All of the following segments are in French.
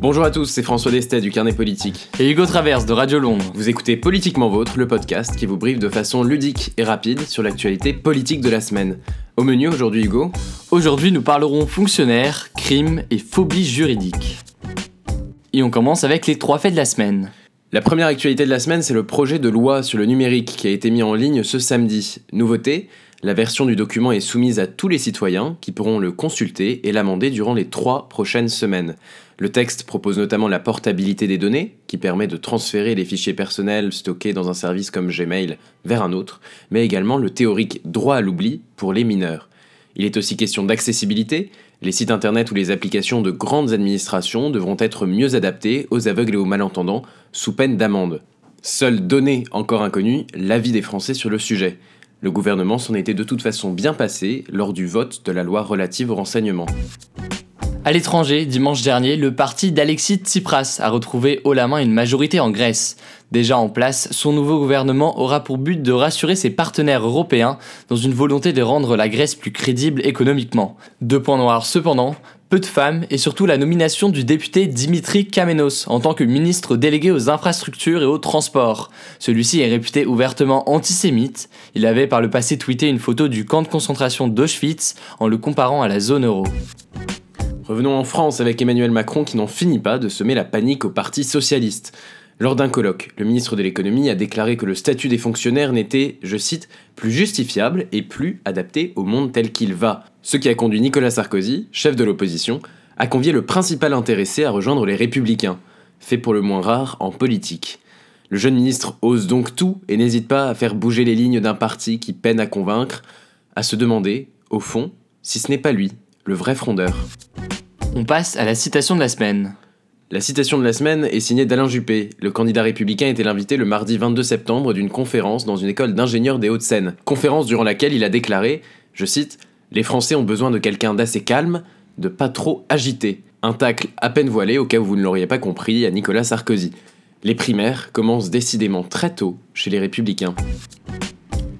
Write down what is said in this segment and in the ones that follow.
Bonjour à tous, c'est François Destet du Carnet Politique. Et Hugo Traverse de Radio Londres. Vous écoutez Politiquement Vôtre, le podcast qui vous briefe de façon ludique et rapide sur l'actualité politique de la semaine. Au menu aujourd'hui, Hugo Aujourd'hui, nous parlerons fonctionnaires, crimes et phobie juridique. Et on commence avec les trois faits de la semaine. La première actualité de la semaine, c'est le projet de loi sur le numérique qui a été mis en ligne ce samedi. Nouveauté, la version du document est soumise à tous les citoyens qui pourront le consulter et l'amender durant les trois prochaines semaines. Le texte propose notamment la portabilité des données, qui permet de transférer les fichiers personnels stockés dans un service comme Gmail vers un autre, mais également le théorique droit à l'oubli pour les mineurs. Il est aussi question d'accessibilité. Les sites internet ou les applications de grandes administrations devront être mieux adaptés aux aveugles et aux malentendants, sous peine d'amende. Seule donnée encore inconnue, l'avis des Français sur le sujet. Le gouvernement s'en était de toute façon bien passé lors du vote de la loi relative au renseignement. À l'étranger, dimanche dernier, le parti d'Alexis Tsipras a retrouvé haut la main une majorité en Grèce. Déjà en place, son nouveau gouvernement aura pour but de rassurer ses partenaires européens dans une volonté de rendre la Grèce plus crédible économiquement. Deux points noirs cependant, peu de femmes et surtout la nomination du député Dimitri Kamenos en tant que ministre délégué aux infrastructures et aux transports. Celui-ci est réputé ouvertement antisémite. Il avait par le passé tweeté une photo du camp de concentration d'Auschwitz en le comparant à la zone euro. Revenons en France avec Emmanuel Macron qui n'en finit pas de semer la panique au Parti socialiste. Lors d'un colloque, le ministre de l'économie a déclaré que le statut des fonctionnaires n'était, je cite, plus justifiable et plus adapté au monde tel qu'il va. Ce qui a conduit Nicolas Sarkozy, chef de l'opposition, à convier le principal intéressé à rejoindre les Républicains, fait pour le moins rare en politique. Le jeune ministre ose donc tout et n'hésite pas à faire bouger les lignes d'un parti qui peine à convaincre, à se demander, au fond, si ce n'est pas lui, le vrai frondeur. On passe à la citation de la semaine. La citation de la semaine est signée d'Alain Juppé. Le candidat républicain était l'invité le mardi 22 septembre d'une conférence dans une école d'ingénieurs des Hauts-de-Seine. Conférence durant laquelle il a déclaré, je cite, Les Français ont besoin de quelqu'un d'assez calme, de pas trop agité. Un tacle à peine voilé au cas où vous ne l'auriez pas compris à Nicolas Sarkozy. Les primaires commencent décidément très tôt chez les républicains.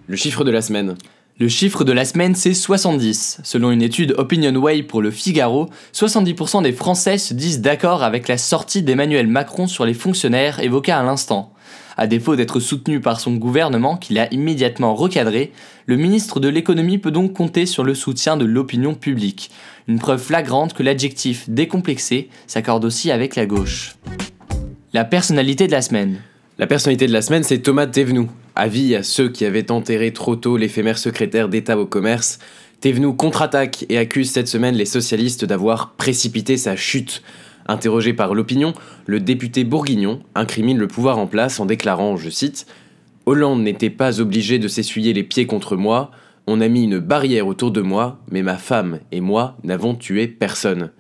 Le chiffre de la semaine. Le chiffre de la semaine, c'est 70. Selon une étude OpinionWay pour le Figaro, 70% des Français se disent d'accord avec la sortie d'Emmanuel Macron sur les fonctionnaires évoqués à l'instant. À défaut d'être soutenu par son gouvernement, qu'il a immédiatement recadré, le ministre de l'économie peut donc compter sur le soutien de l'opinion publique. Une preuve flagrante que l'adjectif décomplexé s'accorde aussi avec la gauche. La personnalité de la semaine. La personnalité de la semaine, c'est Thomas Thévenoud. Avis à ceux qui avaient enterré trop tôt l'éphémère secrétaire d'État au commerce, Thévenoud contre-attaque et accuse cette semaine les socialistes d'avoir précipité sa chute. Interrogé par l'opinion, le député bourguignon incrimine le pouvoir en place en déclarant, je cite, Hollande n'était pas obligé de s'essuyer les pieds contre moi, on a mis une barrière autour de moi, mais ma femme et moi n'avons tué personne.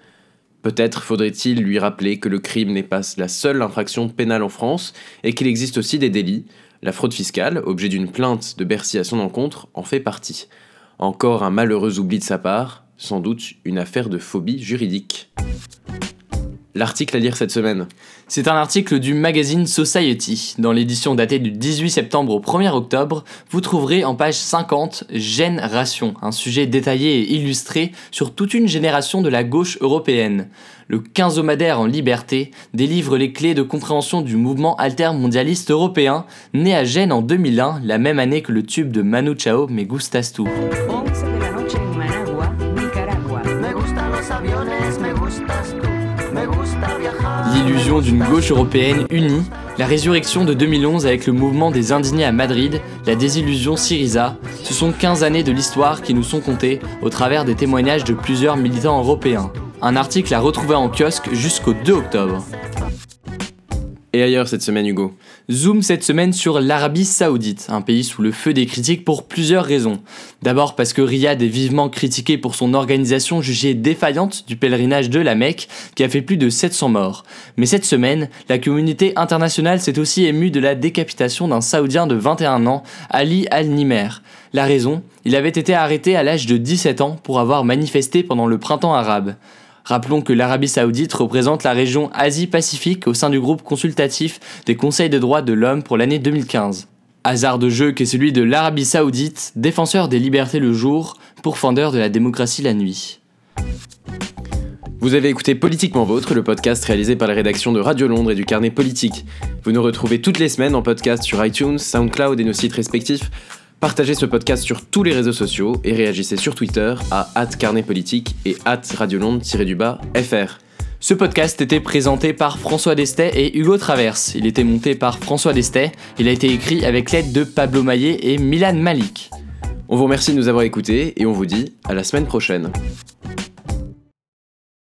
Peut-être faudrait-il lui rappeler que le crime n'est pas la seule infraction pénale en France et qu'il existe aussi des délits. La fraude fiscale, objet d'une plainte de Bercy à son encontre, en fait partie. Encore un malheureux oubli de sa part, sans doute une affaire de phobie juridique. L'article à lire cette semaine. C'est un article du magazine Society. Dans l'édition datée du 18 septembre au 1er octobre, vous trouverez en page 50 Génération, un sujet détaillé et illustré sur toute une génération de la gauche européenne. Le quinzomadaire en liberté délivre les clés de compréhension du mouvement altermondialiste européen, né à Gênes en 2001, la même année que le tube de Manu Chao Me Gustas Tu. L'illusion d'une gauche européenne unie, la résurrection de 2011 avec le mouvement des indignés à Madrid, la désillusion Syriza, ce sont 15 années de l'histoire qui nous sont comptées au travers des témoignages de plusieurs militants européens. Un article à retrouver en kiosque jusqu'au 2 octobre. Et ailleurs cette semaine, Hugo Zoom cette semaine sur l'Arabie Saoudite, un pays sous le feu des critiques pour plusieurs raisons. D'abord parce que Riyad est vivement critiqué pour son organisation jugée défaillante du pèlerinage de la Mecque, qui a fait plus de 700 morts. Mais cette semaine, la communauté internationale s'est aussi émue de la décapitation d'un Saoudien de 21 ans, Ali Al-Nimer. La raison, il avait été arrêté à l'âge de 17 ans pour avoir manifesté pendant le printemps arabe. Rappelons que l'Arabie saoudite représente la région Asie-Pacifique au sein du groupe consultatif des conseils de droits de l'homme pour l'année 2015. Hasard de jeu qu'est celui de l'Arabie saoudite, défenseur des libertés le jour, pourfendeur de la démocratie la nuit. Vous avez écouté Politiquement Vôtre, le podcast réalisé par la rédaction de Radio Londres et du Carnet Politique. Vous nous retrouvez toutes les semaines en podcast sur iTunes, SoundCloud et nos sites respectifs. Partagez ce podcast sur tous les réseaux sociaux et réagissez sur Twitter à @carnetpolitique et @radiolonde-fr. Ce podcast était présenté par François Destet et Hugo Traverse. Il était monté par François Destet. Il a été écrit avec l'aide de Pablo Maillet et Milan Malik. On vous remercie de nous avoir écoutés et on vous dit à la semaine prochaine.